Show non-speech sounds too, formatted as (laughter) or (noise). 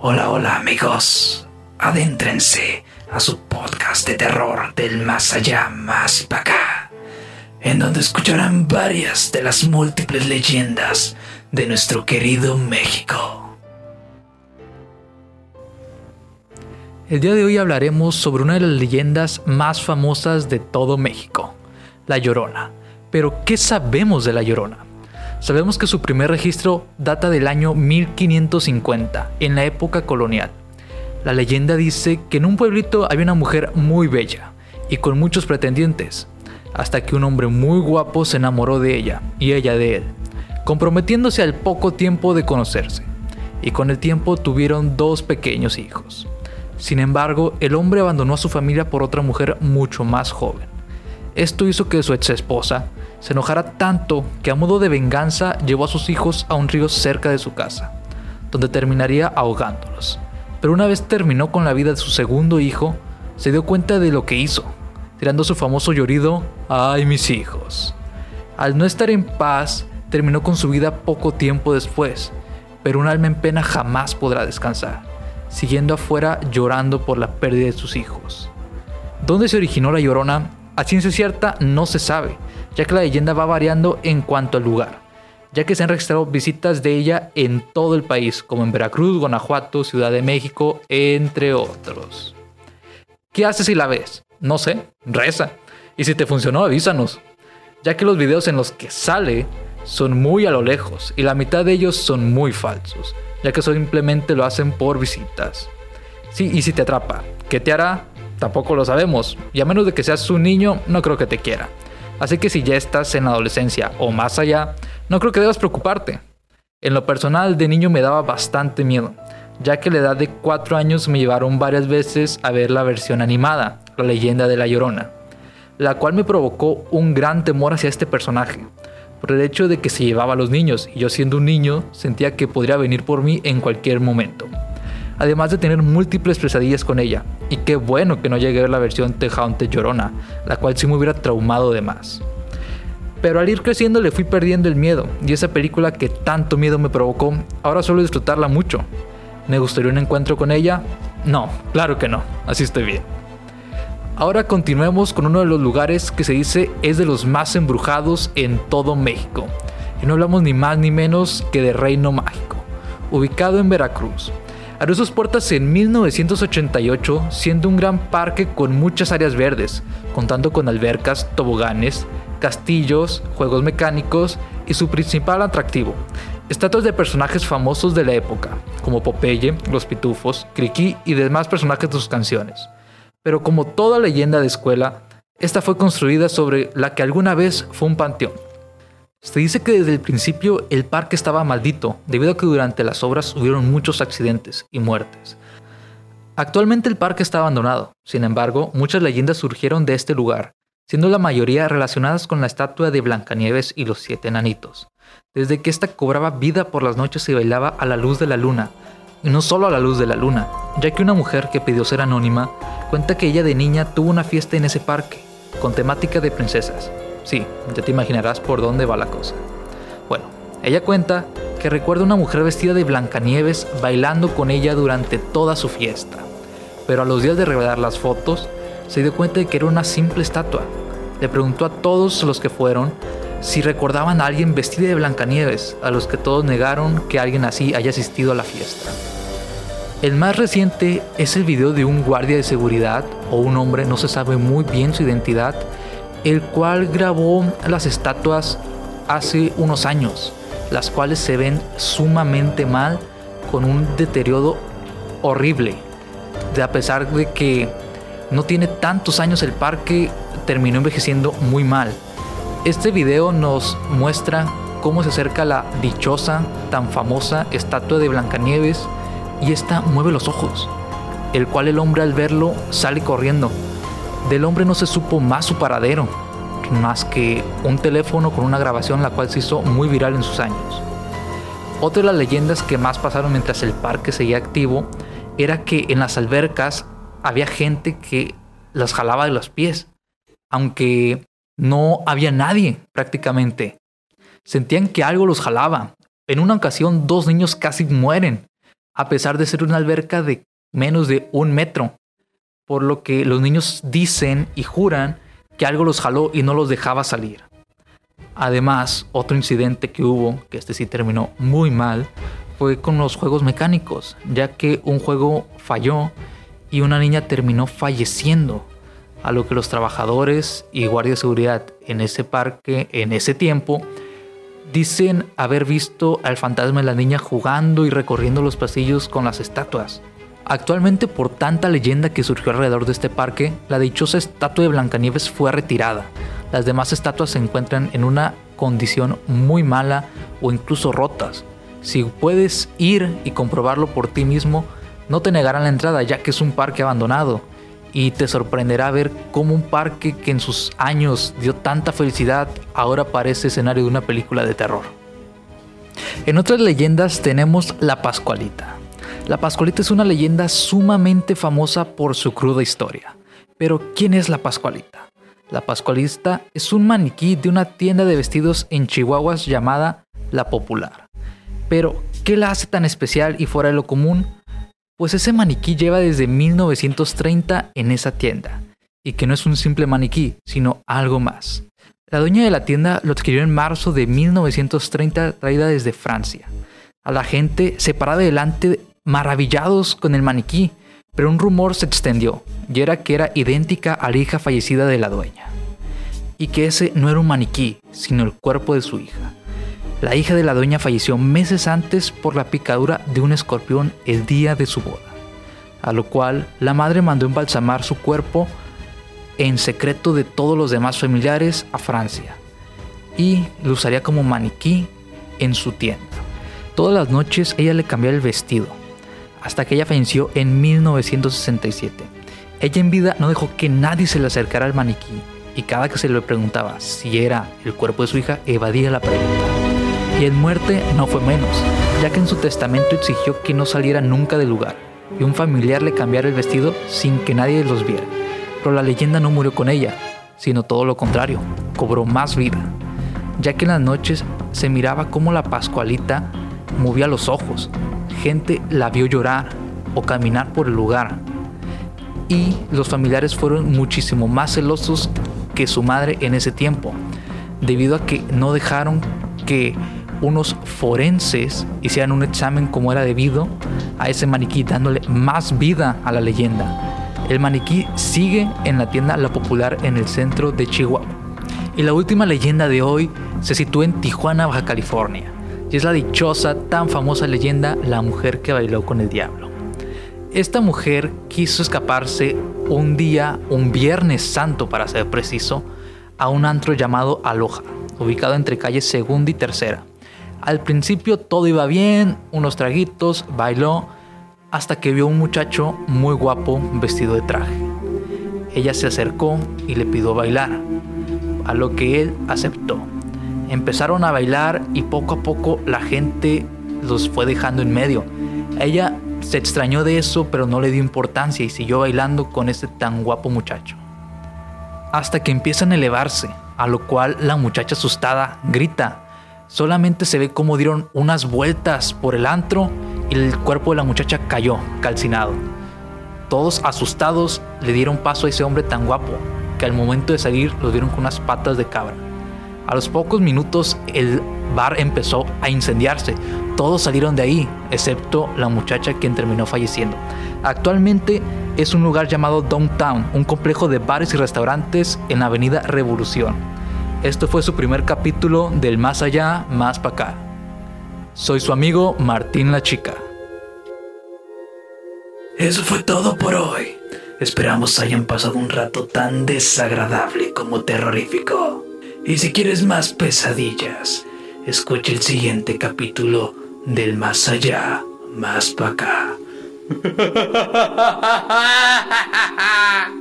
Hola, hola amigos. Adéntrense a su podcast de terror del más allá, más para acá, en donde escucharán varias de las múltiples leyendas de nuestro querido México. El día de hoy hablaremos sobre una de las leyendas más famosas de todo México, La Llorona. Pero, ¿qué sabemos de La Llorona? Sabemos que su primer registro data del año 1550, en la época colonial. La leyenda dice que en un pueblito había una mujer muy bella y con muchos pretendientes, hasta que un hombre muy guapo se enamoró de ella y ella de él, comprometiéndose al poco tiempo de conocerse, y con el tiempo tuvieron dos pequeños hijos. Sin embargo, el hombre abandonó a su familia por otra mujer mucho más joven. Esto hizo que su ex esposa se enojara tanto que a modo de venganza llevó a sus hijos a un río cerca de su casa, donde terminaría ahogándolos. Pero una vez terminó con la vida de su segundo hijo, se dio cuenta de lo que hizo, tirando su famoso llorido, ¡ay mis hijos! Al no estar en paz, terminó con su vida poco tiempo después, pero un alma en pena jamás podrá descansar, siguiendo afuera llorando por la pérdida de sus hijos. ¿Dónde se originó la llorona? A ciencia cierta no se sabe, ya que la leyenda va variando en cuanto al lugar, ya que se han registrado visitas de ella en todo el país, como en Veracruz, Guanajuato, Ciudad de México, entre otros. ¿Qué haces si la ves? No sé, reza. Y si te funcionó, avísanos, ya que los videos en los que sale son muy a lo lejos y la mitad de ellos son muy falsos, ya que simplemente lo hacen por visitas. Sí, y si te atrapa, ¿qué te hará? Tampoco lo sabemos, y a menos de que seas un niño, no creo que te quiera. Así que si ya estás en la adolescencia o más allá, no creo que debas preocuparte. En lo personal, de niño me daba bastante miedo, ya que a la edad de 4 años me llevaron varias veces a ver la versión animada, La leyenda de la Llorona, la cual me provocó un gran temor hacia este personaje, por el hecho de que se llevaba a los niños y yo siendo un niño sentía que podría venir por mí en cualquier momento además de tener múltiples pesadillas con ella. Y qué bueno que no llegué a ver la versión The Llorona, la cual sí me hubiera traumado de más. Pero al ir creciendo le fui perdiendo el miedo, y esa película que tanto miedo me provocó, ahora suelo disfrutarla mucho. ¿Me gustaría un encuentro con ella? No, claro que no, así estoy bien. Ahora continuemos con uno de los lugares que se dice es de los más embrujados en todo México. Y no hablamos ni más ni menos que de Reino Mágico, ubicado en Veracruz, abrió sus puertas en 1988 siendo un gran parque con muchas áreas verdes, contando con albercas, toboganes, castillos, juegos mecánicos y su principal atractivo, estatuas de personajes famosos de la época, como Popeye, Los Pitufos, Criki y demás personajes de sus canciones. Pero como toda leyenda de escuela, esta fue construida sobre la que alguna vez fue un panteón. Se dice que desde el principio el parque estaba maldito, debido a que durante las obras hubieron muchos accidentes y muertes. Actualmente el parque está abandonado, sin embargo, muchas leyendas surgieron de este lugar, siendo la mayoría relacionadas con la estatua de Blancanieves y los siete enanitos, desde que ésta cobraba vida por las noches y bailaba a la luz de la luna, y no solo a la luz de la luna, ya que una mujer que pidió ser anónima cuenta que ella de niña tuvo una fiesta en ese parque, con temática de princesas, Sí, ya te imaginarás por dónde va la cosa. Bueno, ella cuenta que recuerda una mujer vestida de Blancanieves bailando con ella durante toda su fiesta. Pero a los días de revelar las fotos, se dio cuenta de que era una simple estatua. Le preguntó a todos los que fueron si recordaban a alguien vestido de Blancanieves, a los que todos negaron que alguien así haya asistido a la fiesta. El más reciente es el video de un guardia de seguridad o un hombre, no se sabe muy bien su identidad, el cual grabó las estatuas hace unos años, las cuales se ven sumamente mal, con un deterioro horrible. De a pesar de que no tiene tantos años el parque, terminó envejeciendo muy mal. Este video nos muestra cómo se acerca la dichosa, tan famosa estatua de Blancanieves y esta mueve los ojos, el cual el hombre al verlo sale corriendo del hombre no se supo más su paradero, más que un teléfono con una grabación la cual se hizo muy viral en sus años. Otra de las leyendas que más pasaron mientras el parque seguía activo era que en las albercas había gente que las jalaba de los pies, aunque no había nadie prácticamente. Sentían que algo los jalaba. En una ocasión dos niños casi mueren a pesar de ser una alberca de menos de un metro, por lo que los niños dicen y juran que algo los jaló y no los dejaba salir. Además, otro incidente que hubo, que este sí terminó muy mal, fue con los juegos mecánicos, ya que un juego falló y una niña terminó falleciendo, a lo que los trabajadores y guardias de seguridad en ese parque en ese tiempo dicen haber visto al fantasma de la niña jugando y recorriendo los pasillos con las estatuas. Actualmente por tanta leyenda que surgió alrededor de este parque, la dichosa estatua de Blancanieves fue retirada. Las demás estatuas se encuentran en una condición muy mala o incluso rotas. Si puedes ir y comprobarlo por ti mismo, no te negarán la entrada ya que es un parque abandonado y te sorprenderá ver cómo un parque que en sus años dio tanta felicidad ahora parece escenario de una película de terror. En otras leyendas tenemos la Pascualita. La Pascualita es una leyenda sumamente famosa por su cruda historia. Pero ¿quién es la Pascualita? La Pascualista es un maniquí de una tienda de vestidos en Chihuahua llamada La Popular. Pero, ¿qué la hace tan especial y fuera de lo común? Pues ese maniquí lleva desde 1930 en esa tienda, y que no es un simple maniquí, sino algo más. La dueña de la tienda lo adquirió en marzo de 1930 traída desde Francia. A la gente se paraba delante maravillados con el maniquí, pero un rumor se extendió, y era que era idéntica a la hija fallecida de la dueña. Y que ese no era un maniquí, sino el cuerpo de su hija. La hija de la dueña falleció meses antes por la picadura de un escorpión el día de su boda, a lo cual la madre mandó embalsamar su cuerpo en secreto de todos los demás familiares a Francia y lo usaría como maniquí en su tienda. Todas las noches ella le cambiaba el vestido, hasta que ella falleció en 1967. Ella en vida no dejó que nadie se le acercara al maniquí y cada que se le preguntaba si era el cuerpo de su hija, evadía la pregunta. Y en muerte no fue menos, ya que en su testamento exigió que no saliera nunca del lugar y un familiar le cambiara el vestido sin que nadie los viera. Pero la leyenda no murió con ella, sino todo lo contrario, cobró más vida, ya que en las noches se miraba cómo la Pascualita movía los ojos, gente la vio llorar o caminar por el lugar, y los familiares fueron muchísimo más celosos que su madre en ese tiempo, debido a que no dejaron que unos forenses hicieran un examen como era debido a ese maniquí, dándole más vida a la leyenda. El maniquí sigue en la tienda La Popular en el centro de Chihuahua. Y la última leyenda de hoy se sitúa en Tijuana, Baja California. Y es la dichosa, tan famosa leyenda La mujer que bailó con el diablo. Esta mujer quiso escaparse un día, un viernes santo para ser preciso, a un antro llamado Aloha, ubicado entre calles segunda y tercera. Al principio todo iba bien, unos traguitos, bailó, hasta que vio un muchacho muy guapo vestido de traje. Ella se acercó y le pidió bailar, a lo que él aceptó. Empezaron a bailar y poco a poco la gente los fue dejando en medio. Ella se extrañó de eso, pero no le dio importancia y siguió bailando con este tan guapo muchacho. Hasta que empiezan a elevarse, a lo cual la muchacha asustada grita, Solamente se ve cómo dieron unas vueltas por el antro y el cuerpo de la muchacha cayó, calcinado. Todos asustados le dieron paso a ese hombre tan guapo, que al momento de salir lo vieron con unas patas de cabra. A los pocos minutos el bar empezó a incendiarse. Todos salieron de ahí, excepto la muchacha quien terminó falleciendo. Actualmente es un lugar llamado Downtown, un complejo de bares y restaurantes en la avenida Revolución. Esto fue su primer capítulo del Más Allá, Más para acá. Soy su amigo Martín la Chica. Eso fue todo por hoy. Esperamos hayan pasado un rato tan desagradable como terrorífico. Y si quieres más pesadillas, escucha el siguiente capítulo del Más Allá, Más para acá. (laughs)